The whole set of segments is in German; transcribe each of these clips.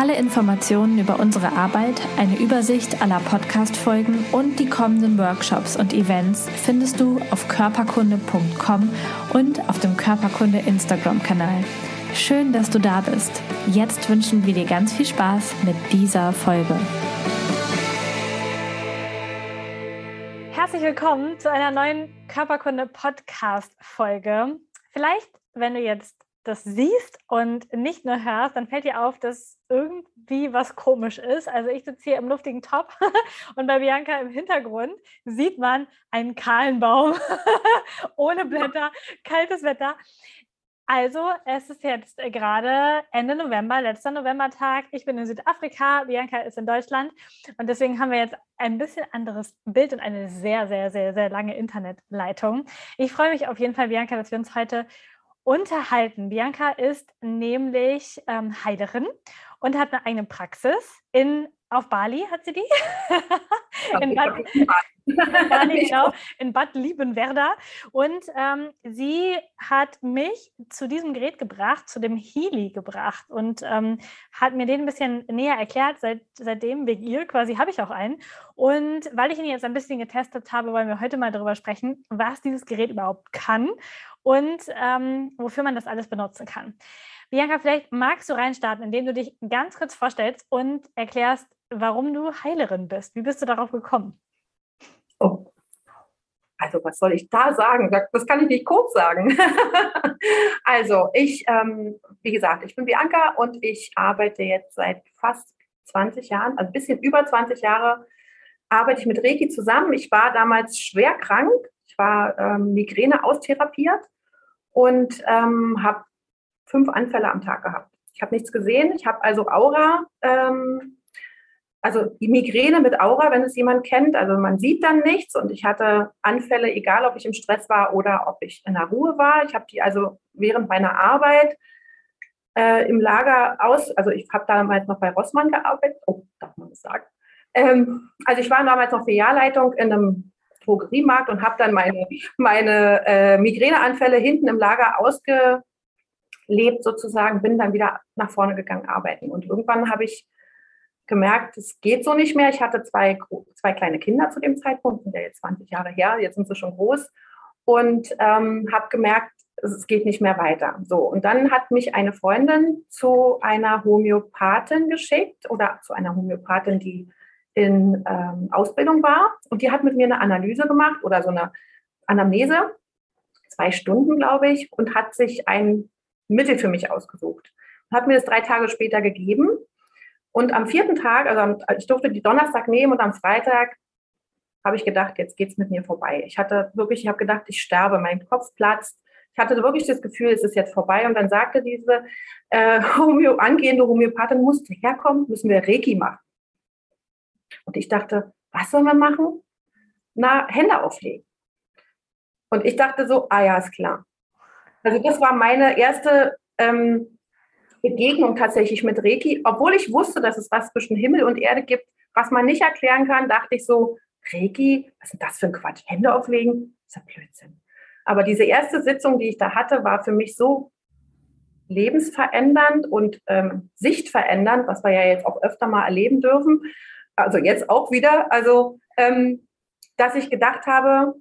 Alle Informationen über unsere Arbeit, eine Übersicht aller Podcast-Folgen und die kommenden Workshops und Events findest du auf körperkunde.com und auf dem Körperkunde Instagram-Kanal. Schön, dass du da bist. Jetzt wünschen wir dir ganz viel Spaß mit dieser Folge. Herzlich willkommen zu einer neuen Körperkunde Podcast Folge. Vielleicht, wenn du jetzt das siehst und nicht nur hörst, dann fällt dir auf, dass irgendwie was komisch ist. Also ich sitze hier im luftigen Top und bei Bianca im Hintergrund sieht man einen kahlen Baum ohne Blätter, kaltes Wetter. Also, es ist jetzt gerade Ende November, letzter Novembertag. Ich bin in Südafrika, Bianca ist in Deutschland und deswegen haben wir jetzt ein bisschen anderes Bild und eine sehr, sehr, sehr, sehr lange Internetleitung. Ich freue mich auf jeden Fall, Bianca, dass wir uns heute unterhalten. Bianca ist nämlich ähm, Heilerin und hat eine eigene Praxis in auf Bali hat sie die? in, Bad, Bali, genau, in Bad Liebenwerda. Und ähm, sie hat mich zu diesem Gerät gebracht, zu dem Healy gebracht und ähm, hat mir den ein bisschen näher erklärt. Seit, seitdem, wegen ihr quasi, habe ich auch einen. Und weil ich ihn jetzt ein bisschen getestet habe, wollen wir heute mal darüber sprechen, was dieses Gerät überhaupt kann und ähm, wofür man das alles benutzen kann. Bianca, vielleicht magst du reinstarten, indem du dich ganz kurz vorstellst und erklärst, warum du Heilerin bist. Wie bist du darauf gekommen? Oh. Also, was soll ich da sagen? Das kann ich nicht kurz sagen. also, ich, ähm, wie gesagt, ich bin Bianca und ich arbeite jetzt seit fast 20 Jahren, also ein bisschen über 20 Jahre, arbeite ich mit Reiki zusammen. Ich war damals schwer krank. Ich war ähm, Migräne austherapiert und ähm, habe fünf Anfälle am Tag gehabt. Ich habe nichts gesehen. Ich habe also Aura, ähm, also die Migräne mit Aura, wenn es jemand kennt. Also man sieht dann nichts und ich hatte Anfälle, egal ob ich im Stress war oder ob ich in der Ruhe war. Ich habe die also während meiner Arbeit äh, im Lager aus, also ich habe damals noch bei Rossmann gearbeitet. Oh, darf man das sagen? Ähm, also ich war damals noch Filialleitung in einem Drogeriemarkt und habe dann meine, meine äh, Migräneanfälle hinten im Lager ausge, lebt sozusagen, bin dann wieder nach vorne gegangen arbeiten. Und irgendwann habe ich gemerkt, es geht so nicht mehr. Ich hatte zwei, zwei kleine Kinder zu dem Zeitpunkt, sind ja jetzt 20 Jahre her, jetzt sind sie schon groß. Und ähm, habe gemerkt, es geht nicht mehr weiter. So, und dann hat mich eine Freundin zu einer Homöopathin geschickt oder zu einer Homöopathin, die in ähm, Ausbildung war. Und die hat mit mir eine Analyse gemacht oder so eine Anamnese, zwei Stunden, glaube ich, und hat sich ein Mittel für mich ausgesucht. Hat mir das drei Tage später gegeben. Und am vierten Tag, also ich durfte die Donnerstag nehmen und am Freitag habe ich gedacht, jetzt geht es mit mir vorbei. Ich hatte wirklich, ich habe gedacht, ich sterbe, mein Kopf platzt. Ich hatte wirklich das Gefühl, es ist jetzt vorbei. Und dann sagte diese äh, Homö angehende Homöopathin, musst du herkommen, müssen wir Reiki machen. Und ich dachte, was sollen wir machen? Na, Hände auflegen. Und ich dachte so, ah ja, ist klar. Also das war meine erste ähm, Begegnung tatsächlich mit Reiki. Obwohl ich wusste, dass es was zwischen Himmel und Erde gibt, was man nicht erklären kann, dachte ich so, Reiki, was ist denn das für ein Quatsch? Hände auflegen? Das ist ja Blödsinn. Aber diese erste Sitzung, die ich da hatte, war für mich so lebensverändernd und ähm, sichtverändernd, was wir ja jetzt auch öfter mal erleben dürfen. Also jetzt auch wieder. Also, ähm, dass ich gedacht habe,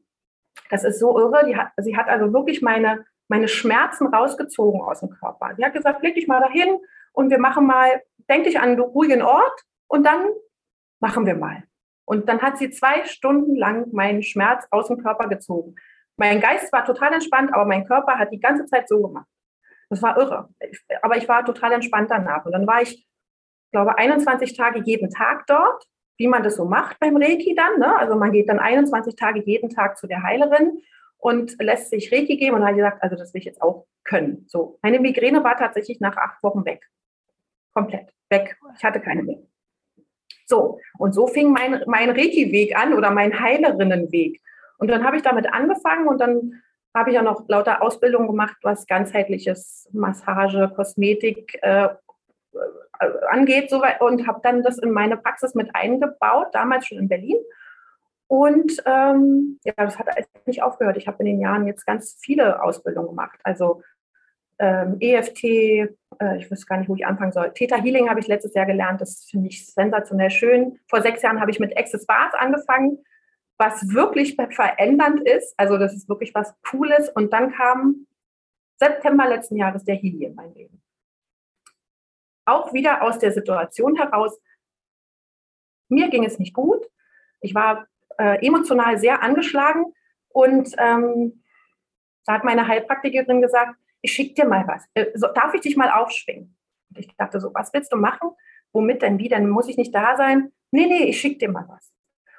das ist so irre. Hat, sie hat also wirklich meine meine Schmerzen rausgezogen aus dem Körper. Sie hat gesagt, leg dich mal dahin und wir machen mal, denk dich an einen ruhigen Ort und dann machen wir mal. Und dann hat sie zwei Stunden lang meinen Schmerz aus dem Körper gezogen. Mein Geist war total entspannt, aber mein Körper hat die ganze Zeit so gemacht. Das war irre. Aber ich war total entspannt danach. Und dann war ich, glaube 21 Tage jeden Tag dort, wie man das so macht beim Reiki dann. Ne? Also man geht dann 21 Tage jeden Tag zu der Heilerin und lässt sich Reiki geben und hat gesagt, also das will ich jetzt auch können. So, meine Migräne war tatsächlich nach acht Wochen weg. Komplett weg. Ich hatte keine mehr. So, und so fing mein, mein Reiki-Weg an oder mein Heilerinnenweg. Und dann habe ich damit angefangen und dann habe ich auch noch lauter Ausbildungen gemacht, was ganzheitliches Massage, Kosmetik äh, äh angeht so, und habe dann das in meine Praxis mit eingebaut, damals schon in Berlin. Und ähm, ja, das hat nicht aufgehört. Ich habe in den Jahren jetzt ganz viele Ausbildungen gemacht. Also ähm, EFT, äh, ich weiß gar nicht, wo ich anfangen soll. Theta Healing habe ich letztes Jahr gelernt. Das finde ich sensationell schön. Vor sechs Jahren habe ich mit Access Bars angefangen was wirklich verändernd ist. Also das ist wirklich was Cooles. Und dann kam September letzten Jahres der Healy in mein Leben. Auch wieder aus der Situation heraus, mir ging es nicht gut. Ich war äh, emotional sehr angeschlagen und ähm, da hat meine Heilpraktikerin gesagt, ich schicke dir mal was. Äh, so, darf ich dich mal aufschwingen? Und ich dachte so, was willst du machen? Womit denn wie? Dann muss ich nicht da sein. Nee, nee, ich schicke dir mal was.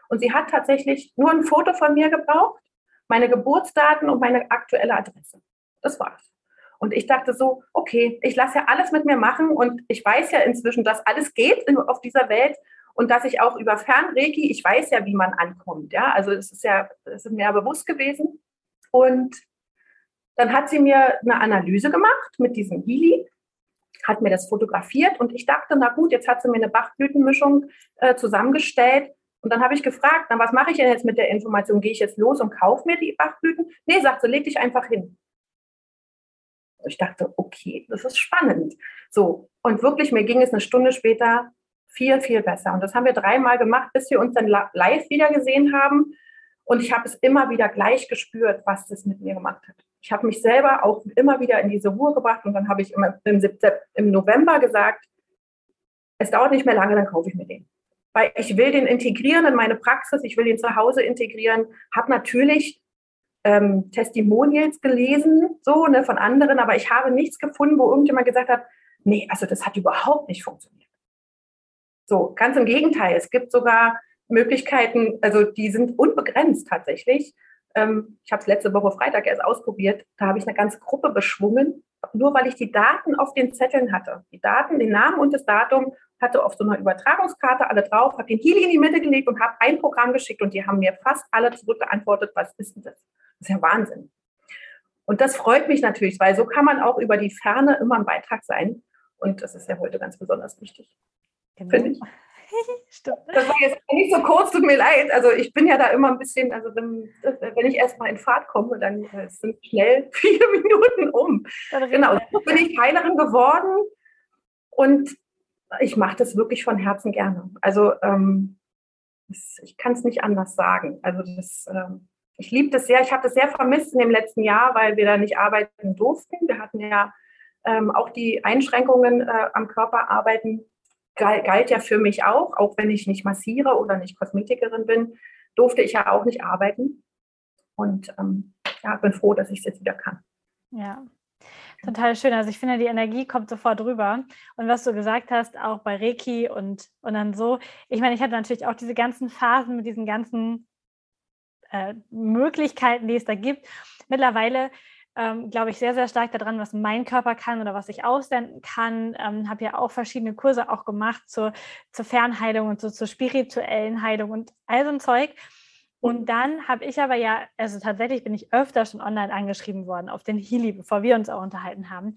Und sie hat tatsächlich nur ein Foto von mir gebraucht, meine Geburtsdaten und meine aktuelle Adresse. Das war's. Und ich dachte so, okay, ich lasse ja alles mit mir machen und ich weiß ja inzwischen, dass alles geht auf dieser Welt und dass ich auch über Fernreiki, ich weiß ja, wie man ankommt. Ja, also es ist ja, es ist mir ja bewusst gewesen. Und dann hat sie mir eine Analyse gemacht mit diesem Healy, hat mir das fotografiert und ich dachte, na gut, jetzt hat sie mir eine Bachblütenmischung äh, zusammengestellt und dann habe ich gefragt, na, was mache ich denn jetzt mit der Information? Gehe ich jetzt los und kaufe mir die Bachblüten? Nee, sagt sie, leg dich einfach hin. Ich dachte, okay, das ist spannend. So, und wirklich, mir ging es eine Stunde später viel, viel besser. Und das haben wir dreimal gemacht, bis wir uns dann live wieder gesehen haben. Und ich habe es immer wieder gleich gespürt, was das mit mir gemacht hat. Ich habe mich selber auch immer wieder in diese Ruhe gebracht und dann habe ich im, im November gesagt, es dauert nicht mehr lange, dann kaufe ich mir den weil ich will den integrieren in meine Praxis, ich will den zu Hause integrieren, habe natürlich ähm, Testimonials gelesen, so ne, von anderen, aber ich habe nichts gefunden, wo irgendjemand gesagt hat, nee, also das hat überhaupt nicht funktioniert. So, ganz im Gegenteil, es gibt sogar Möglichkeiten, also die sind unbegrenzt tatsächlich. Ähm, ich habe es letzte Woche Freitag erst ausprobiert, da habe ich eine ganze Gruppe beschwungen, nur weil ich die Daten auf den Zetteln hatte. Die Daten, den Namen und das Datum hatte auf so einer Übertragungskarte alle drauf, habe den Healing in die Mitte gelegt und habe ein Programm geschickt und die haben mir fast alle zurückgeantwortet, was ist denn das? Das ist ja Wahnsinn. Und das freut mich natürlich, weil so kann man auch über die Ferne immer ein Beitrag sein. Und das ist ja heute ganz besonders wichtig. Genau. Finde ich. Stimmt. Das war jetzt nicht so kurz, tut mir leid. Also ich bin ja da immer ein bisschen, also wenn, wenn ich erstmal in Fahrt komme, dann äh, sind schnell viele Minuten um. Genau, so bin ich Heilerin geworden und ich mache das wirklich von Herzen gerne. Also ähm, das, ich kann es nicht anders sagen. Also das, ähm, ich liebe das sehr. Ich habe das sehr vermisst in dem letzten Jahr, weil wir da nicht arbeiten durften. Wir hatten ja ähm, auch die Einschränkungen äh, am Körper arbeiten galt, ja für mich auch, auch wenn ich nicht massiere oder nicht Kosmetikerin bin, durfte ich ja auch nicht arbeiten. Und ähm, ja, bin froh, dass ich es jetzt wieder kann. Ja, Total schön. Also ich finde, die Energie kommt sofort rüber. Und was du gesagt hast, auch bei Reiki und, und dann so, ich meine, ich hatte natürlich auch diese ganzen Phasen mit diesen ganzen äh, Möglichkeiten, die es da gibt. Mittlerweile ähm, glaube ich sehr, sehr stark daran, was mein Körper kann oder was ich aussenden kann. Ähm, habe ja auch verschiedene Kurse auch gemacht zur, zur Fernheilung und so, zur spirituellen Heilung und all so ein Zeug. Und dann habe ich aber ja, also tatsächlich bin ich öfter schon online angeschrieben worden auf den Healy, bevor wir uns auch unterhalten haben.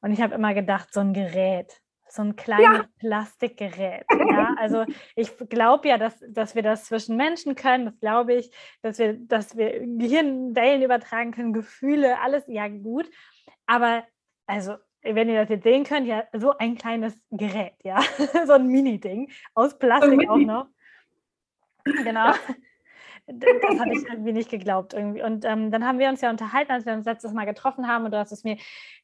Und ich habe immer gedacht, so ein Gerät, so ein kleines ja. Plastikgerät. Ja? Also ich glaube ja, dass, dass wir das zwischen Menschen können, das glaube ich, dass wir, dass wir Gehirnwellen übertragen können, Gefühle, alles ja gut. Aber also, wenn ihr das jetzt sehen könnt, ja, so ein kleines Gerät, ja, so ein Mini-Ding aus Plastik auch noch. Genau das hatte ich irgendwie nicht geglaubt irgendwie. Und ähm, dann haben wir uns ja unterhalten, als wir uns letztes Mal getroffen haben und du hast es mir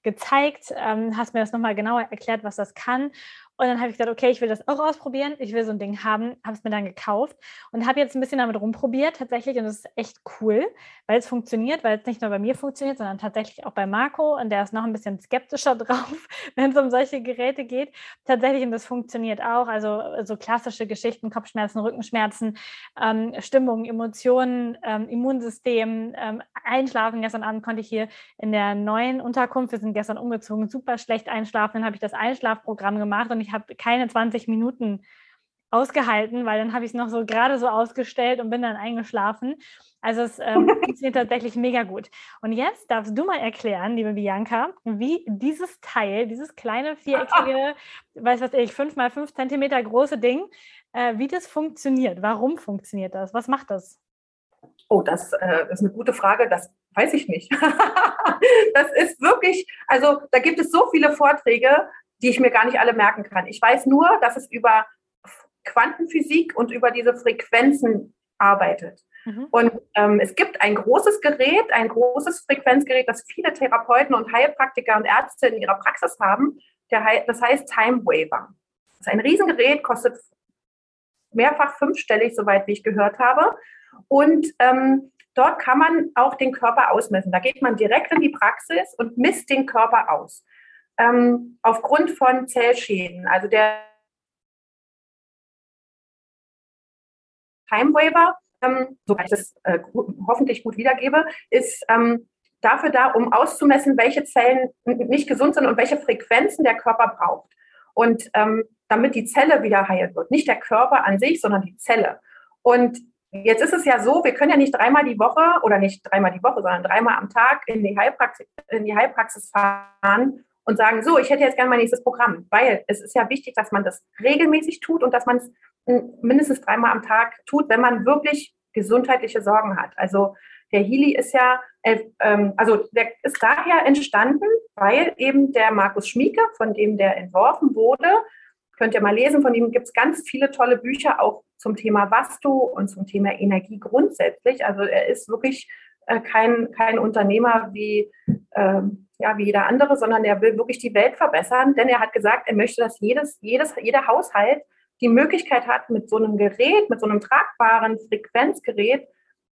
gezeigt, ähm, hast mir das nochmal genauer erklärt, was das kann. Und dann habe ich gesagt, okay, ich will das auch ausprobieren. Ich will so ein Ding haben, habe es mir dann gekauft und habe jetzt ein bisschen damit rumprobiert tatsächlich. Und es ist echt cool, weil es funktioniert, weil es nicht nur bei mir funktioniert, sondern tatsächlich auch bei Marco. Und der ist noch ein bisschen skeptischer drauf, wenn es um solche Geräte geht. Tatsächlich, und das funktioniert auch. Also so klassische Geschichten, Kopfschmerzen, Rückenschmerzen, ähm, Stimmung, Emotionen, ähm, Immunsystem, ähm, Einschlafen. Gestern Abend konnte ich hier in der neuen Unterkunft, wir sind gestern umgezogen, super schlecht einschlafen. Dann habe ich das Einschlafprogramm gemacht und ich habe keine 20 Minuten ausgehalten, weil dann habe ich es noch so gerade so ausgestellt und bin dann eingeschlafen. Also es ähm, funktioniert tatsächlich mega gut. Und jetzt darfst du mal erklären, liebe Bianca, wie dieses Teil, dieses kleine viereckige, weiß was ich, fünf mal fünf Zentimeter große Ding, äh, wie das funktioniert. Warum funktioniert das? Was macht das? Oh, das äh, ist eine gute Frage. Das weiß ich nicht. das ist wirklich, also da gibt es so viele Vorträge, die ich mir gar nicht alle merken kann. Ich weiß nur, dass es über Quantenphysik und über diese Frequenzen arbeitet. Mhm. Und ähm, es gibt ein großes Gerät, ein großes Frequenzgerät, das viele Therapeuten und Heilpraktiker und Ärzte in ihrer Praxis haben. Der, das heißt Time Waver. Das ist ein Riesengerät, kostet mehrfach fünfstellig, soweit wie ich gehört habe. Und ähm, dort kann man auch den Körper ausmessen. Da geht man direkt in die Praxis und misst den Körper aus. Ähm, aufgrund von Zellschäden. Also der Time Waver ähm, soweit ich das äh, hoffentlich gut wiedergebe, ist ähm, dafür da, um auszumessen, welche Zellen nicht gesund sind und welche Frequenzen der Körper braucht. Und ähm, damit die Zelle wieder heilt wird. Nicht der Körper an sich, sondern die Zelle. Und jetzt ist es ja so, wir können ja nicht dreimal die Woche oder nicht dreimal die Woche, sondern dreimal am Tag in die Heilpraxis, in die Heilpraxis fahren und sagen, so, ich hätte jetzt gerne mein nächstes Programm, weil es ist ja wichtig, dass man das regelmäßig tut und dass man es mindestens dreimal am Tag tut, wenn man wirklich gesundheitliche Sorgen hat. Also der Healy ist ja, äh, ähm, also der ist daher entstanden, weil eben der Markus Schmieke, von dem der entworfen wurde, könnt ihr mal lesen, von ihm gibt es ganz viele tolle Bücher auch zum Thema Vastu und zum Thema Energie grundsätzlich. Also er ist wirklich äh, kein, kein Unternehmer wie, ähm, ja, wie jeder andere, sondern er will wirklich die Welt verbessern, denn er hat gesagt, er möchte, dass jedes, jedes, jeder Haushalt die Möglichkeit hat, mit so einem Gerät, mit so einem tragbaren Frequenzgerät,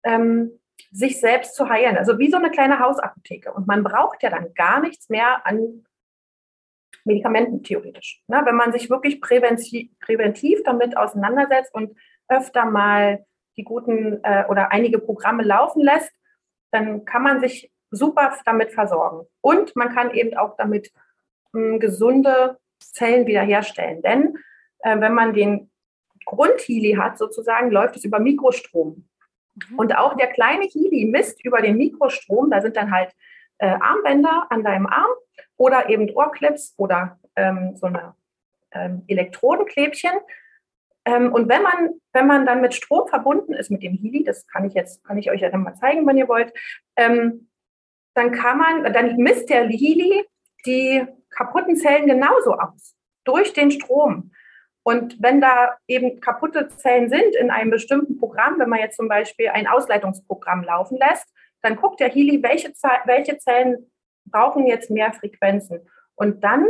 ähm, sich selbst zu heilen. Also wie so eine kleine Hausapotheke. Und man braucht ja dann gar nichts mehr an Medikamenten theoretisch. Ne? Wenn man sich wirklich präventiv, präventiv damit auseinandersetzt und öfter mal die guten äh, oder einige Programme laufen lässt, dann kann man sich super damit versorgen. Und man kann eben auch damit mh, hm, gesunde Zellen wiederherstellen. Denn äh, wenn man den Grundhealy hat, sozusagen, läuft es über Mikrostrom. Mhm. Und auch der kleine Healy misst über den Mikrostrom, da sind dann halt äh, Armbänder an deinem Arm oder eben Ohrclips oder ähm, so eine ähm, Elektrodenklebchen. Ähm, und wenn man, wenn man dann mit Strom verbunden ist mit dem Healy, das kann ich jetzt, kann ich euch ja dann mal zeigen, wenn ihr wollt, ähm, dann kann man, dann misst der Healy die kaputten Zellen genauso aus durch den Strom. Und wenn da eben kaputte Zellen sind in einem bestimmten Programm, wenn man jetzt zum Beispiel ein Ausleitungsprogramm laufen lässt, dann guckt der Healy, welche, welche Zellen brauchen jetzt mehr Frequenzen. Und dann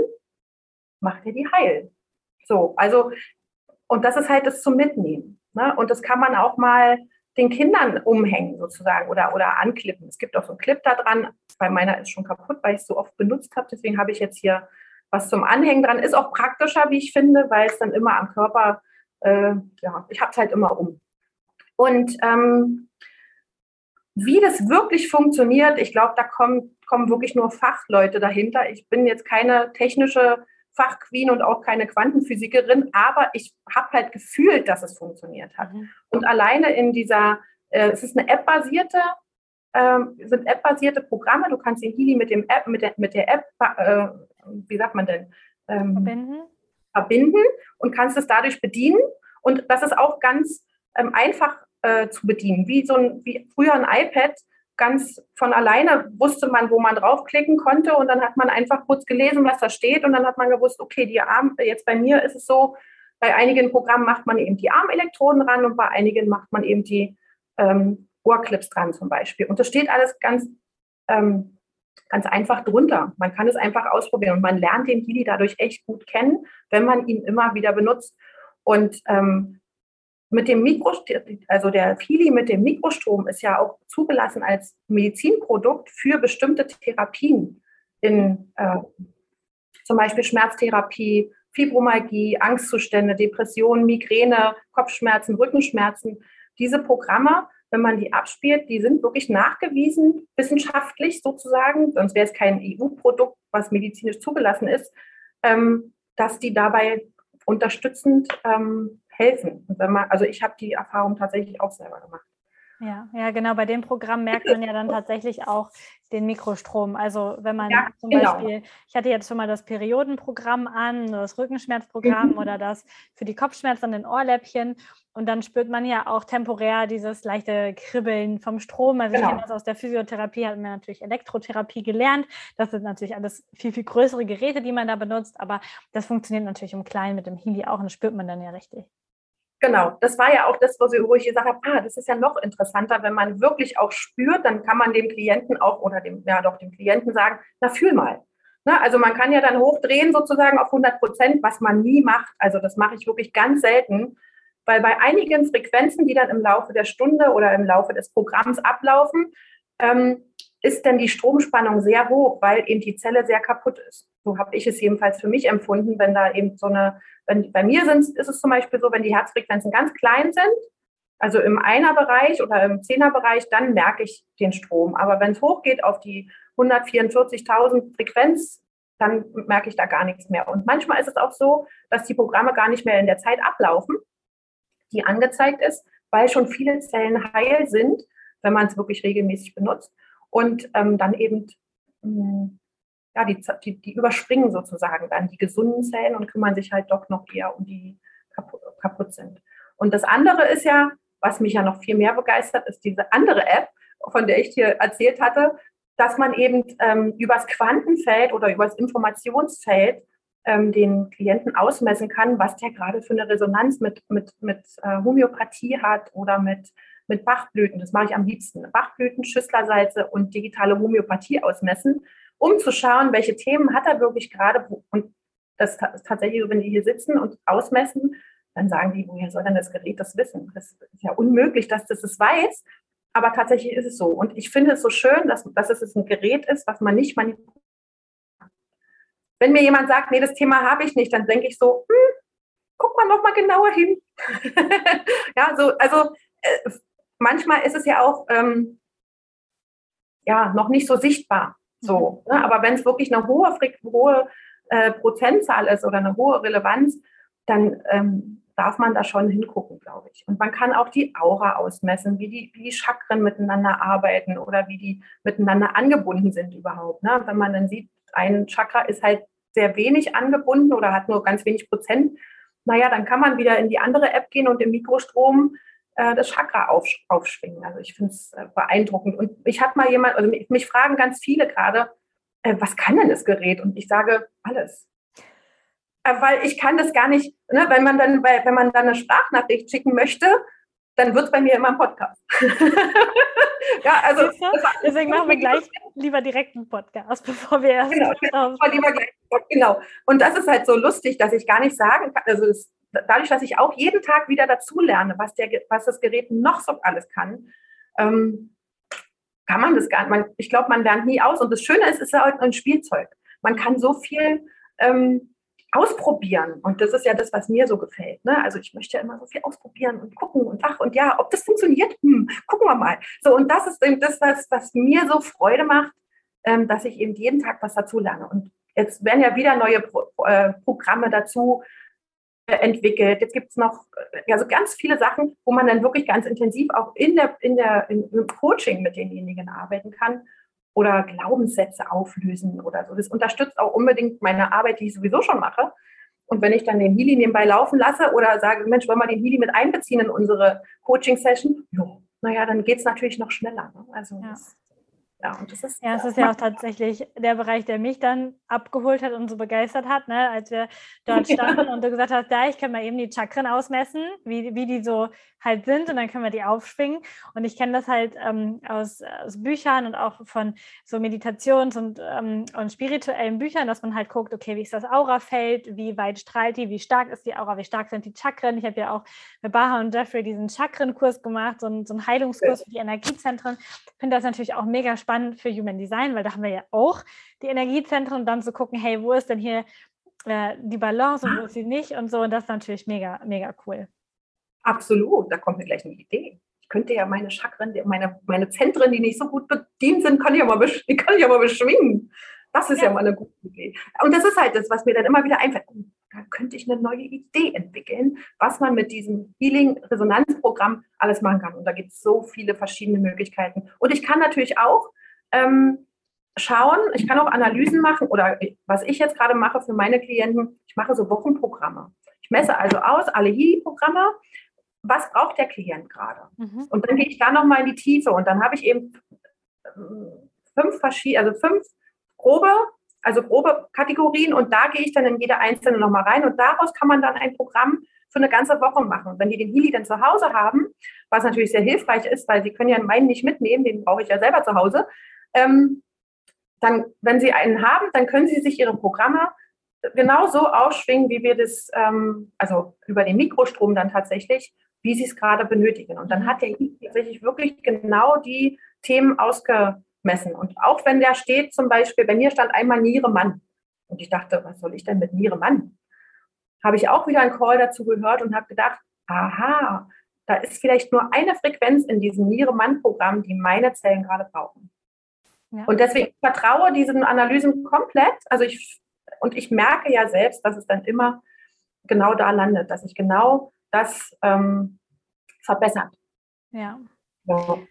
macht er die heil. So, also, und das ist halt das zum Mitnehmen. Ne? Und das kann man auch mal den Kindern umhängen sozusagen oder, oder anklippen. Es gibt auch so einen Clip da dran, weil meiner ist schon kaputt, weil ich es so oft benutzt habe. Deswegen habe ich jetzt hier was zum Anhängen dran. Ist auch praktischer, wie ich finde, weil es dann immer am Körper, äh, ja, ich habe es halt immer um. Und ähm, wie das wirklich funktioniert, ich glaube, da kommen, kommen wirklich nur Fachleute dahinter. Ich bin jetzt keine technische Fachqueen und auch keine Quantenphysikerin, aber ich habe halt gefühlt, dass es funktioniert hat. Mhm. Und alleine in dieser, äh, es ist eine App-basierte, äh, sind App-basierte Programme. Du kannst den Healy mit dem App, mit der, mit der App äh, wie sagt man denn? Ähm, verbinden. Verbinden und kannst es dadurch bedienen. Und das ist auch ganz ähm, einfach äh, zu bedienen. Wie so ein, wie früher ein iPad, ganz von alleine wusste man, wo man draufklicken konnte und dann hat man einfach kurz gelesen, was da steht und dann hat man gewusst, okay, die Arm, jetzt bei mir ist es so, bei einigen Programmen macht man eben die Armelektroden ran und bei einigen macht man eben die ähm, Ohrclips dran zum Beispiel. Und das steht alles ganz ähm, ganz einfach drunter. Man kann es einfach ausprobieren und man lernt den Healy dadurch echt gut kennen, wenn man ihn immer wieder benutzt. Und ähm, mit dem Mikro, also der Healy mit dem Mikrostrom ist ja auch zugelassen als Medizinprodukt für bestimmte Therapien in äh, zum Beispiel Schmerztherapie, Fibromyalgie, Angstzustände, Depressionen, Migräne, Kopfschmerzen, Rückenschmerzen. Diese Programme wenn man die abspielt, die sind wirklich nachgewiesen, wissenschaftlich sozusagen, sonst wäre es kein EU-Produkt, was medizinisch zugelassen ist, ähm, dass die dabei unterstützend ähm, helfen. Und wenn man, also ich habe die Erfahrung tatsächlich auch selber gemacht. Ja, ja, genau. Bei dem Programm merkt man ja dann tatsächlich auch den Mikrostrom. Also wenn man ja, zum genau. Beispiel, ich hatte jetzt schon mal das Periodenprogramm an, das Rückenschmerzprogramm mhm. oder das für die Kopfschmerzen an den Ohrläppchen. Und dann spürt man ja auch temporär dieses leichte Kribbeln vom Strom. Also genau. ich kenne das aus der Physiotherapie, hat man natürlich Elektrotherapie gelernt. Das sind natürlich alles viel, viel größere Geräte, die man da benutzt. Aber das funktioniert natürlich im Kleinen mit dem Heli auch und das spürt man dann ja richtig. Genau, das war ja auch das, wo ich gesagt habe, ah, das ist ja noch interessanter, wenn man wirklich auch spürt, dann kann man dem Klienten auch oder dem, ja doch dem Klienten sagen, na fühl mal. Na, also man kann ja dann hochdrehen sozusagen auf 100 Prozent, was man nie macht. Also das mache ich wirklich ganz selten, weil bei einigen Frequenzen, die dann im Laufe der Stunde oder im Laufe des Programms ablaufen, ähm, ist dann die Stromspannung sehr hoch, weil eben die Zelle sehr kaputt ist. So habe ich es jedenfalls für mich empfunden, wenn da eben so eine, wenn, bei mir sind, ist es zum Beispiel so, wenn die Herzfrequenzen ganz klein sind, also im Einer-Bereich oder im Zehner-Bereich, dann merke ich den Strom. Aber wenn es hochgeht auf die 144.000 Frequenz, dann merke ich da gar nichts mehr. Und manchmal ist es auch so, dass die Programme gar nicht mehr in der Zeit ablaufen, die angezeigt ist, weil schon viele Zellen heil sind, wenn man es wirklich regelmäßig benutzt und ähm, dann eben mh, hm, ja, die, die, die überspringen sozusagen dann die gesunden Zellen und kümmern sich halt doch noch eher um die kaputt, kaputt sind. Und das andere ist ja, was mich ja noch viel mehr begeistert, ist diese andere App, von der ich hier erzählt hatte, dass man eben ähm, übers Quantenfeld oder übers Informationsfeld ähm, den Klienten ausmessen kann, was der gerade für eine Resonanz mit, mit, mit äh, Homöopathie hat oder mit mit Bachblüten, das mache ich am liebsten, Bachblüten, Schüsslersalze und digitale Homöopathie ausmessen, um zu schauen, welche Themen hat er wirklich gerade. Und das ist tatsächlich so, wenn die hier sitzen und ausmessen, dann sagen die, woher soll denn das Gerät das wissen? Das ist ja unmöglich, dass das es weiß. Aber tatsächlich ist es so. Und ich finde es so schön, dass, dass es ein Gerät ist, was man nicht manipuliert. Wenn mir jemand sagt, nee, das Thema habe ich nicht, dann denke ich so, hm, guck mal noch mal genauer hin. ja, so, also äh, manchmal ist es ja auch ähm, ja, noch nicht so sichtbar. So, mhm. ne? Aber wenn es wirklich eine hohe, hohe äh, Prozentzahl ist oder eine hohe Relevanz, dann ähm, darf man da schon hingucken, glaube ich. Und man kann auch die Aura ausmessen, wie die, wie die Chakren miteinander arbeiten oder wie die miteinander angebunden sind überhaupt. Ne? Wenn man dann sieht, ein Chakra ist halt sehr wenig angebunden oder hat nur ganz wenig Prozent, naja, dann kann man wieder in die andere App gehen und im Mikrostrom äh, das Chakra auf, aufschwingen. Also ich finde es äh, beeindruckend. Und mich hat mal jemand, also mich, mich fragen ganz viele gerade, äh, was kann denn das Gerät? Und ich sage, alles. Äh, weil ich kann das gar nicht, ne, wenn man dann, bei, wenn man dann eine Sprachnachricht schicken möchte, dann wird es bei mir immer ein Podcast. ja, also deswegen machen wir gleich lieber direkt einen Podcast, bevor wir erst. Genau, lieber gleich, genau. Und das ist halt so lustig, dass ich gar nicht sagen kann. Also es, dadurch, dass ich auch jeden Tag wieder dazulerne, was, was das Gerät noch so alles kann, ähm, kann man das gar nicht. Ich glaube, man lernt nie aus. Und das Schöne ist, es ist ja halt ein Spielzeug. Man kann so viel ähm, ausprobieren. Und das ist ja das, was mir so gefällt. Ne? Also ich möchte ja immer so viel ausprobieren und gucken und ach und ja, ob das funktioniert, hm, gucken wir mal. So, und das ist eben das, was, was mir so Freude macht, ähm, dass ich eben jeden Tag was dazu lerne. Und jetzt werden ja wieder neue Pro äh, Programme dazu entwickelt. Jetzt gibt es noch ja, so ganz viele Sachen, wo man dann wirklich ganz intensiv auch in der, in der, im Coaching mit denjenigen arbeiten kann oder Glaubenssätze auflösen oder so. Das unterstützt auch unbedingt meine Arbeit, die ich sowieso schon mache. Und wenn ich dann den Healy nebenbei laufen lasse oder sage, Mensch, wollen wir den Healy mit einbeziehen in unsere Coaching-Session? naja, dann geht es natürlich noch schneller. Ne? Also ja. das, ja, und das ist, ja, es ist ja auch tatsächlich der Bereich, der mich dann abgeholt hat und so begeistert hat, ne? als wir dort standen ja. und du gesagt hast, da, ich kann mal eben die Chakren ausmessen, wie, wie die so halt sind und dann können wir die aufschwingen. Und ich kenne das halt ähm, aus, aus, Büchern und auch von so Meditations- und, ähm, und spirituellen Büchern, dass man halt guckt, okay, wie ist das Aurafeld, wie weit strahlt die, wie stark ist die Aura, wie stark sind die Chakren. Ich habe ja auch mit Baha und Jeffrey diesen Chakrenkurs gemacht, so, ein, so einen Heilungskurs für die Energiezentren. Ich finde das natürlich auch mega spannend für Human Design, weil da haben wir ja auch die Energiezentren und dann zu gucken, hey, wo ist denn hier äh, die Balance und wo ist sie nicht und so. Und das ist natürlich mega, mega cool. Absolut, da kommt mir gleich eine Idee. Ich könnte ja meine Chakren, meine, meine Zentren, die nicht so gut bedient sind, kann ich ja mal, die kann ich ja mal beschwingen. Das ist ja. ja. mal eine gute Idee. Und das ist halt das, was mir dann immer wieder einfällt. da könnte ich eine neue Idee entwickeln, was man mit diesem Healing-Resonanzprogramm alles machen kann. Und da gibt es so viele verschiedene Möglichkeiten. Und ich kann natürlich auch ähm, schauen, ich kann auch Analysen machen oder was ich jetzt gerade mache für meine Klienten, ich mache so Wochenprogramme. Ich messe also aus alle Healing-Programme, was braucht der Klient gerade? Mhm. Und dann gehe ich da nochmal in die Tiefe und dann habe ich eben ähm, fünf verschiedene, also fünf grobe, also grobe Kategorien und da gehe ich dann in jede einzelne nochmal rein und daraus kann man dann ein Programm für eine ganze Woche machen. Und wenn die den Healy dann zu Hause haben, was natürlich sehr hilfreich ist, weil sie können ja meinen nicht mitnehmen, den brauche ich ja selber zu Hause, ähm, dann, wenn sie einen haben, dann können sie sich ihre Programme genau so ausschwingen, wie wir das, ähm, also über den Mikrostrom dann tatsächlich, wie sie es gerade benötigen. Und dann hat der tatsächlich wirklich genau die Themen ausge messen. Und auch wenn der steht, zum Beispiel, bei mir stand einmal Niere Mann. Und ich dachte, was soll ich denn mit Niere Mann? Habe ich auch wieder einen Call dazu gehört und habe gedacht, aha, da ist vielleicht nur eine Frequenz in diesem Niere Mann-Programm, die meine Zellen gerade brauchen. Ja. Und deswegen vertraue diesen Analysen komplett. Also ich, und ich merke ja selbst, dass es dann immer genau da landet, dass sich genau das ähm, verbessert. Ja. So.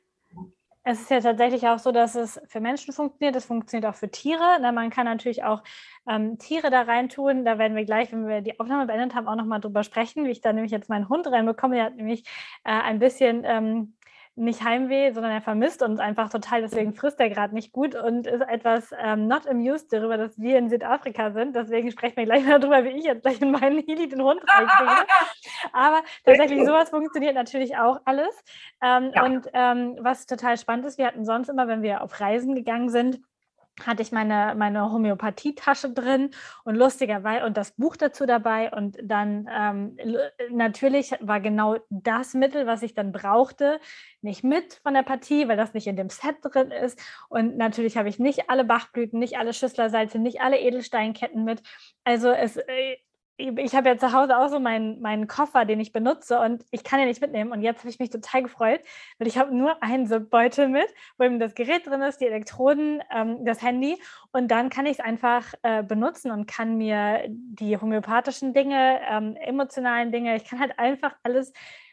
Es ist ja tatsächlich auch so, dass es für Menschen funktioniert. Es funktioniert auch für Tiere. Na, man kann natürlich auch ähm, Tiere da reintun. Da werden wir gleich, wenn wir die Aufnahme beendet haben, auch nochmal drüber sprechen, wie ich da nämlich jetzt meinen Hund reinbekomme. Der hat nämlich äh, ein bisschen ähm, nicht Heimweh, sondern er vermisst uns einfach total. Deswegen frisst er gerade nicht gut und ist etwas ähm, not amused darüber, dass wir in Südafrika sind. Deswegen sprechen wir gleich mal darüber, wie ich jetzt gleich in meinen Heli den Hund reinkriege. Aber tatsächlich, sowas funktioniert natürlich auch alles. Ähm, ja. Und ähm, was total spannend ist, wir hatten sonst immer, wenn wir auf Reisen gegangen sind, hatte ich meine, meine Homöopathietasche drin und lustigerweise und das Buch dazu dabei. Und dann ähm, natürlich war genau das Mittel, was ich dann brauchte, nicht mit von der Partie, weil das nicht in dem Set drin ist. Und natürlich habe ich nicht alle Bachblüten, nicht alle Schüsslersalze, nicht alle Edelsteinketten mit. Also es, äh, ich habe ja zu Hause auch so meinen, meinen Koffer, den ich benutze und ich kann ihn nicht mitnehmen. Und jetzt habe ich mich total gefreut, weil ich habe nur einen Beutel mit, wo eben das Gerät drin ist, die Elektroden, ähm, das Handy. Und dann kann ich es einfach äh, benutzen und kann mir die homöopathischen Dinge, ähm, emotionalen Dinge, ich kann halt einfach alles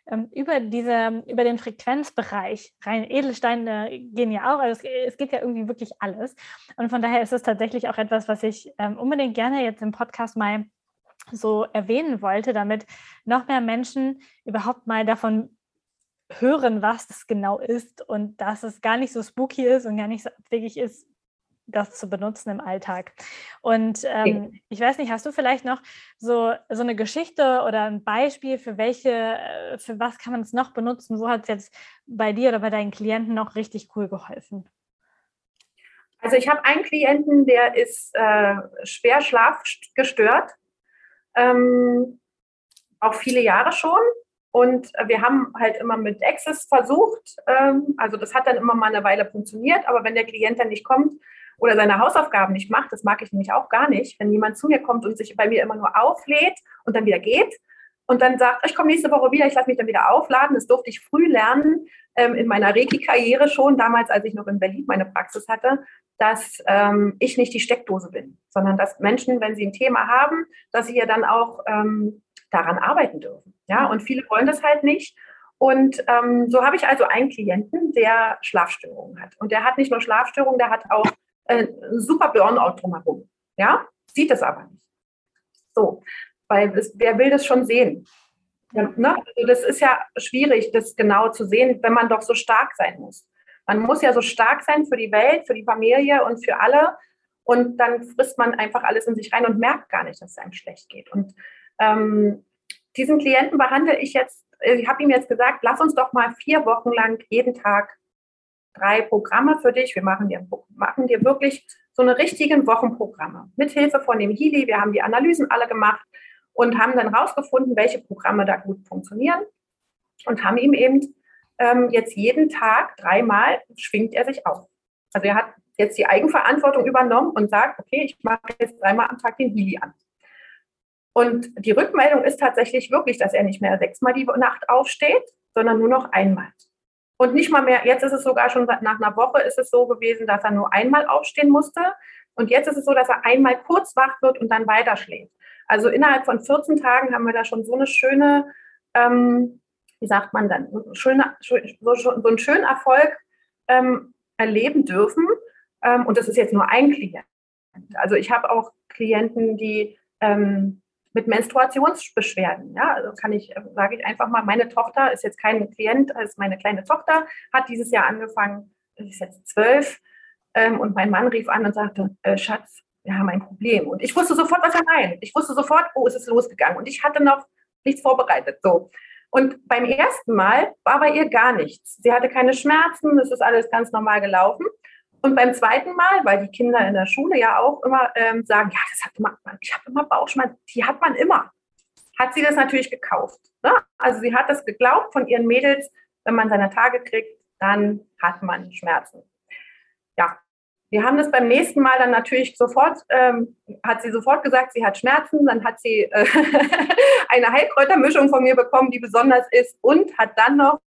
ähm, über, diese, über den Frequenzbereich rein. Edelsteine gehen ja auch, also es, es, geht ja irgendwie wirklich alles. Und von daher ist es tatsächlich auch etwas, was ich ähm, unbedingt gerne jetzt im Podcast mal so erwähnen wollte, damit noch mehr Menschen überhaupt mal davon hören, was das genau ist und dass es gar nicht so spooky ist und gar nicht so abwegig ist, das zu benutzen im Alltag. Und ähm, ich weiß nicht, hast du vielleicht noch so, so eine Geschichte oder ein Beispiel für welche, äh, für was kann man es noch benutzen? Wo hat es jetzt bei dir oder bei deinen Klienten noch richtig cool geholfen? Also ich habe einen Klienten, der ist äh, schwer schlafgestört ähm, auch viele Jahre schon. Und wir haben halt immer mit Access versucht. Ähm, also das hat dann immer mal eine Weile funktioniert. Aber wenn der Klient dann nicht kommt oder seine Hausaufgaben nicht macht, das mag ich nämlich auch gar nicht, wenn jemand zu mir kommt und sich bei mir immer nur auflädt und dann wieder geht und dann sagt, ich komme nächste Woche wieder, ich lasse mich dann wieder aufladen. Das durfte ich früh lernen ähm, in meiner Reiki-Karriere schon, damals, als ich noch in Berlin meine Praxis hatte, dass ähm, ich nicht die Steckdose bin, sondern dass Menschen, wenn sie ein Thema haben, dass sie ja dann auch ähm, daran arbeiten dürfen. Ja, und viele wollen das halt nicht. Und ähm, so habe ich also einen Klienten, der Schlafstörungen hat. Und der hat nicht nur Schlafstörungen, der hat auch äh, super Burnout drumherum. Ja, sieht es aber nicht. So, weil es, wer will das schon sehen? Ja, ne? also das ist ja schwierig, das genau zu sehen, wenn man doch so stark sein muss. Man muss ja so stark sein für die Welt, für die Familie und für alle. Und dann frisst man einfach alles in sich rein und merkt gar nicht, dass es einem schlecht geht. Und ähm, diesen Klienten behandle ich jetzt, ich habe ihm jetzt gesagt, lass uns doch mal vier Wochen lang jeden Tag drei Programme für dich. Wir machen dir, machen dir wirklich so eine richtigen Wochenprogramme. Mit Hilfe von dem Healy. Wir haben die Analysen alle gemacht und haben dann rausgefunden, welche Programme da gut funktionieren und haben ihm eben ähm, jetzt jeden Tag dreimal schwingt er sich auf. Also er hat jetzt die Eigenverantwortung übernommen und sagt, okay, ich mache jetzt dreimal am Tag den Heli an. Und die Rückmeldung ist tatsächlich wirklich, dass er nicht mehr sechsmal die Nacht aufsteht, sondern nur noch einmal. Und nicht mal mehr, jetzt ist es sogar schon nach einer Woche ist es so gewesen, dass er nur einmal aufstehen musste. Und jetzt ist es so, dass er einmal kurz wach wird und dann weiter schläft. Also innerhalb von 14 Tagen haben wir da schon so eine schöne, ähm, wie sagt man dann, schöne, so, so einen schönen Erfolg ähm, erleben dürfen. Ähm, und das ist jetzt nur ein Klient. Also ich habe auch Klienten, die ähm, mit Menstruationsbeschwerden. Ja, also kann ich, sage ich einfach mal, meine Tochter ist jetzt kein Klient, ist meine kleine Tochter, hat dieses Jahr angefangen, ist jetzt zwölf, ähm, und mein Mann rief an und sagte, äh, Schatz, wir haben ein Problem. Und ich wusste sofort, was er meint. Ich wusste sofort, oh, es ist losgegangen. Und ich hatte noch nichts vorbereitet. So. Und beim ersten Mal war bei ihr gar nichts. Sie hatte keine Schmerzen, es ist alles ganz normal gelaufen. Und beim zweiten Mal, weil die Kinder in der Schule ja auch immer ähm, sagen, ja, das hat immer, ich habe immer Bauchschmerzen, die hat man immer, hat sie das natürlich gekauft. Ne? Also sie hat das geglaubt von ihren Mädels, wenn man seine Tage kriegt, dann hat man Schmerzen. Wir haben das beim nächsten Mal dann natürlich sofort, ähm, hat sie sofort gesagt, sie hat Schmerzen. Dann hat sie äh, eine Heilkräutermischung von mir bekommen, die besonders ist und hat dann noch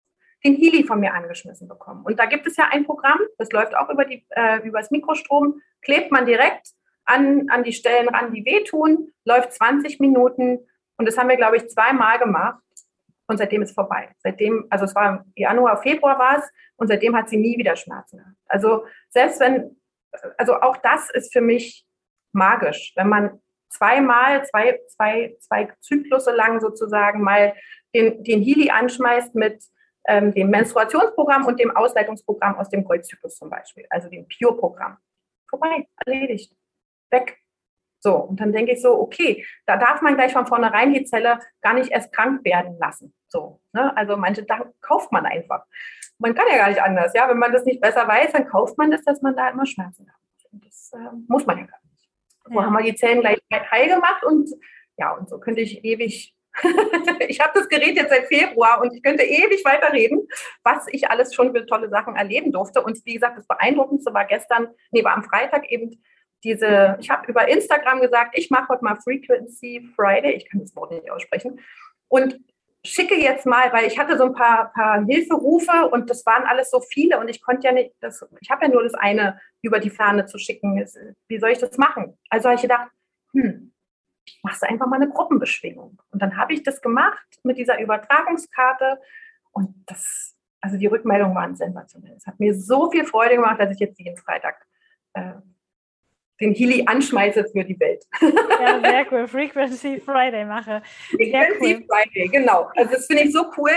den Healy von mir angeschmissen bekommen. Und da gibt es ja ein Programm, das läuft auch über, die, äh, über das Mikrostrom, klebt man direkt an, an die Stellen ran, die wehtun, läuft 20 Minuten und das haben wir, glaube ich, zweimal gemacht und seitdem ist vorbei. Seitdem, also es war Januar, Februar war es und seitdem hat sie nie wieder Schmerzen gehabt. Also selbst wenn, also auch das ist für mich magisch, wenn man zweimal, zwei, zwei, zwei Zyklusse lang sozusagen mal den, den Healy anschmeißt mit ähm, dem Menstruationsprogramm und dem Ausleitungsprogramm aus dem Goldzyklus zum Beispiel, also dem Pure-Programm. Vorbei, erledigt, weg. So, und dann denke ich so, okay, da darf man gleich von vornherein die Zelle gar nicht erst krank werden lassen. So, ne? Also manche da kauft man einfach. Man kann ja gar nicht anders. Ja, wenn man das nicht besser weiß, dann kauft man das, dass man da immer Schmerzen hat. Und das äh, muss man ja gar nicht. So ja. haben wir die Zellen gleich heil gemacht und ja, und so könnte ich ewig ich habe das Gerät jetzt seit Februar und ich könnte ewig weiterreden, was ich alles schon für tolle Sachen erleben durfte. Und wie gesagt, das Beeindruckendste war gestern, nee, war am Freitag eben diese, ich habe über Instagram gesagt, ich mache heute mal Frequency Friday, ich kann das Wort nicht aussprechen, und schicke jetzt mal, weil ich hatte so ein paar, paar Hilferufe und das waren alles so viele und ich konnte ja nicht, das, ich habe ja nur das eine über die Ferne zu schicken. Wie soll ich das machen? Also habe ich gedacht, hm, machst du einfach mal eine Gruppenbeschwingung. Und dann habe ich das gemacht mit dieser Übertragungskarte und das, also die Rückmeldungen waren sensationell. Es hat mir so viel Freude gemacht, dass ich jetzt jeden Freitag äh, den Healy anschmeiße für die Welt. Ja, sehr cool. Frequency Friday mache. Frequency cool. Friday, genau. Also das finde ich so cool,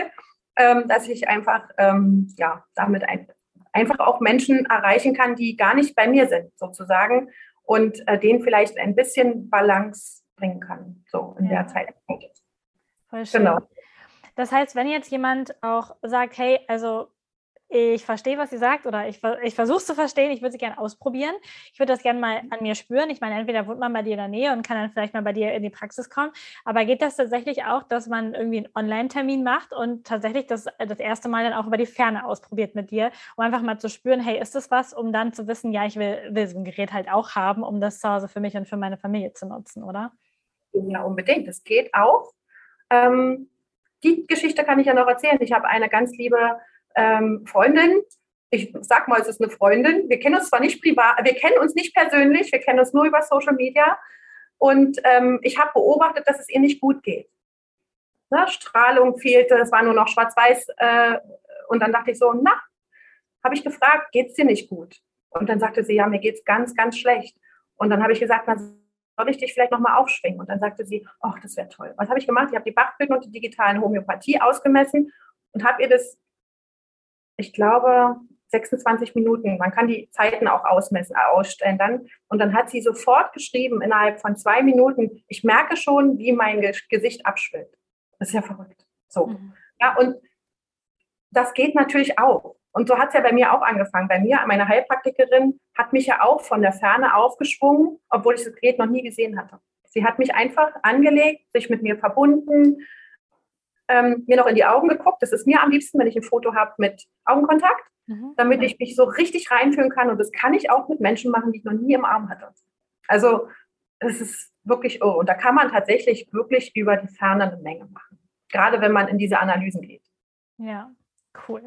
ähm, dass ich einfach ähm, ja, damit ein, einfach auch Menschen erreichen kann, die gar nicht bei mir sind, sozusagen, und äh, denen vielleicht ein bisschen Balance bringen kann, so in ja. der Zeit. Voll schön. Genau. Das heißt, wenn jetzt jemand auch sagt, hey, also ich verstehe, was sie sagt oder ich, ich versuche es zu verstehen, ich würde sie gerne ausprobieren. Ich würde das gerne mal an mir spüren. Ich meine, entweder wohnt man bei dir in der Nähe und kann dann vielleicht mal bei dir in die Praxis kommen. Aber geht das tatsächlich auch, dass man irgendwie einen Online-Termin macht und tatsächlich das, das erste Mal dann auch über die Ferne ausprobiert mit dir, um einfach mal zu spüren, hey, ist das was, um dann zu wissen, ja, ich will, will so ein Gerät halt auch haben, um das zu Hause für mich und für meine Familie zu nutzen, oder? Ja, unbedingt. Das geht auch. Ähm, die Geschichte kann ich ja noch erzählen. Ich habe eine ganz liebe ähm, Freundin. Ich sag mal, es ist eine Freundin. Wir kennen uns zwar nicht privat, wir kennen uns nicht persönlich, wir kennen uns nur über Social Media. Und ähm, ich habe beobachtet, dass es ihr nicht gut geht. Ne? Strahlung fehlte, es war nur noch schwarz-weiß. Äh, und dann dachte ich so, na, habe ich gefragt, geht es dir nicht gut? Und dann sagte sie, ja, mir geht es ganz, ganz schlecht. Und dann habe ich gesagt, na, soll ich dich vielleicht nochmal aufschwingen? Und dann sagte sie, ach, das wäre toll. Was habe ich gemacht? Ich habe die Bachböden und die digitalen Homöopathie ausgemessen und habe ihr das, ich glaube, 26 Minuten, man kann die Zeiten auch ausmessen, ausstellen dann. Und dann hat sie sofort geschrieben, innerhalb von zwei Minuten, ich merke schon, wie mein Gesicht abschwillt. Das ist ja verrückt. So. Mhm. Ja, und das geht natürlich auch. Und so hat es ja bei mir auch angefangen. Bei mir, meine Heilpraktikerin, hat mich ja auch von der Ferne aufgeschwungen, obwohl ich das Gerät noch nie gesehen hatte. Sie hat mich einfach angelegt, sich mit mir verbunden, ähm, mir noch in die Augen geguckt. Das ist mir am liebsten, wenn ich ein Foto habe mit Augenkontakt, mhm. damit ich mich so richtig reinfühlen kann. Und das kann ich auch mit Menschen machen, die ich noch nie im Arm hatte. Also es ist wirklich, oh, und da kann man tatsächlich wirklich über die Ferne eine Menge machen. Gerade wenn man in diese Analysen geht. Ja, Cool.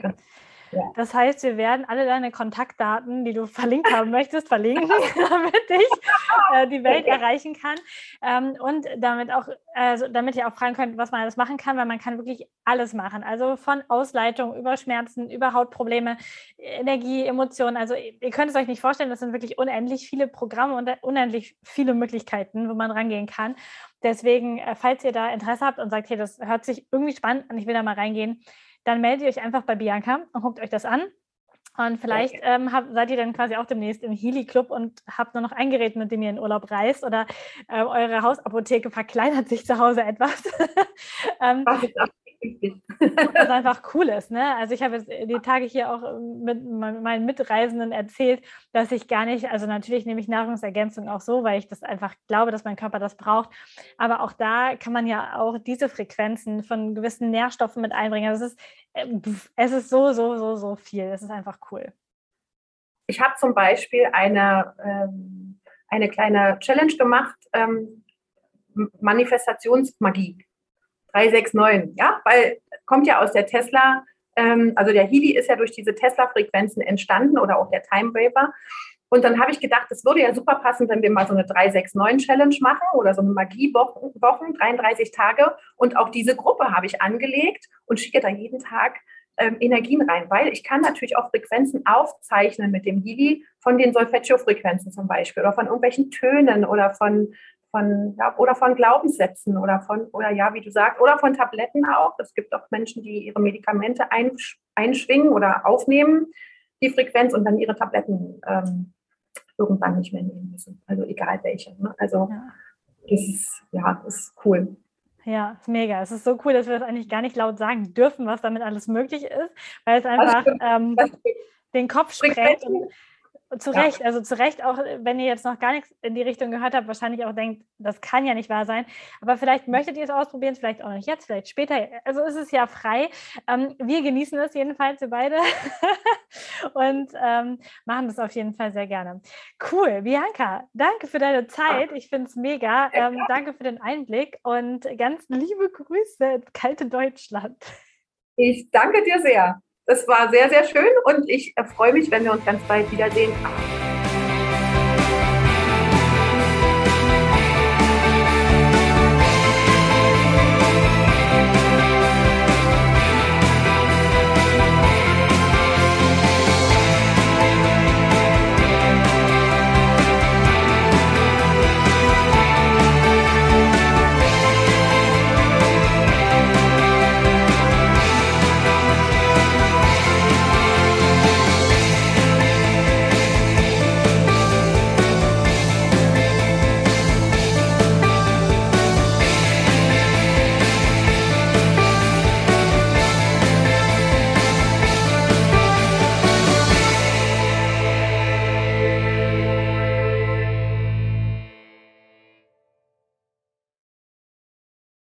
Das heißt, wir werden alle deine Kontaktdaten, die du verlinkt haben möchtest, verlinken, damit ich äh, die Welt erreichen kann. Ähm, und damit auch, also damit ihr auch fragen könnt, was man alles machen kann, weil man kann wirklich alles machen. Also von Ausleitung über Schmerzen, über Hautprobleme, Energie, Emotionen. Also ihr könnt es euch nicht vorstellen, das sind wirklich unendlich viele Programme und unendlich viele Möglichkeiten, wo man rangehen kann. Deswegen, äh, falls ihr da Interesse habt und sagt, hey, das hört sich irgendwie spannend an, ich will da mal reingehen, dann meldet ihr euch einfach bei Bianca und guckt euch das an. Und vielleicht ähm, habt, seid ihr dann quasi auch demnächst im Healy-Club und habt nur noch ein Gerät, mit dem ihr in Urlaub reist oder äh, eure Hausapotheke verkleinert sich zu Hause etwas. ähm, das ist was einfach cool ist. Ne? Also ich habe jetzt die Tage hier auch ähm, mit meinen Mitreisenden erzählt, dass ich gar nicht, also natürlich nehme ich Nahrungsergänzung auch so, weil ich das einfach glaube, dass mein Körper das braucht. Aber auch da kann man ja auch diese Frequenzen von gewissen Nährstoffen mit einbringen. Also es ist, äh, es ist so, so, so, so viel. Es ist einfach cool. Ich habe zum Beispiel eine, ähm, eine kleine Challenge gemacht, ähm, Manifestationsmagie. 369, ja, weil kommt ja aus der Tesla, ähm, also der Healy ist ja durch diese Tesla-Frequenzen entstanden oder auch der Time Waver. Und dann habe ich gedacht, es würde ja super passen, wenn wir mal so eine 369-Challenge machen oder so eine Magie-Wochen, 33 Tage. Und auch diese Gruppe habe ich angelegt und schicke da jeden Tag ähm, Energien rein, weil ich kann natürlich auch Frequenzen aufzeichnen mit dem Healy von den Solfeggio-Frequenzen zum Beispiel oder von irgendwelchen Tönen oder von von, ja, oder von Glaubenssätzen oder von, oder ja, wie du sagst, oder von Tabletten auch. Es gibt auch Menschen, die ihre Medikamente einsch einschwingen oder aufnehmen, die Frequenz und dann ihre Tabletten ähm, irgendwann nicht mehr nehmen müssen. Also egal welche. Ne? Also ja. das ist, ja, das ist cool. Ja, ist mega. Es ist so cool, dass wir das eigentlich gar nicht laut sagen dürfen, was damit alles möglich ist, weil es einfach ähm, den Kopf sprengt. Zu Recht, ja. also zu Recht, auch wenn ihr jetzt noch gar nichts in die Richtung gehört habt, wahrscheinlich auch denkt, das kann ja nicht wahr sein. Aber vielleicht möchtet ihr es ausprobieren, vielleicht auch nicht jetzt, vielleicht später. Also ist es ja frei. Ähm, wir genießen es jedenfalls, wir beide. und ähm, machen das auf jeden Fall sehr gerne. Cool, Bianca, danke für deine Zeit. Ich finde es mega. Ähm, danke für den Einblick und ganz liebe Grüße ins kalte Deutschland. Ich danke dir sehr. Das war sehr, sehr schön und ich freue mich, wenn wir uns ganz bald wiedersehen.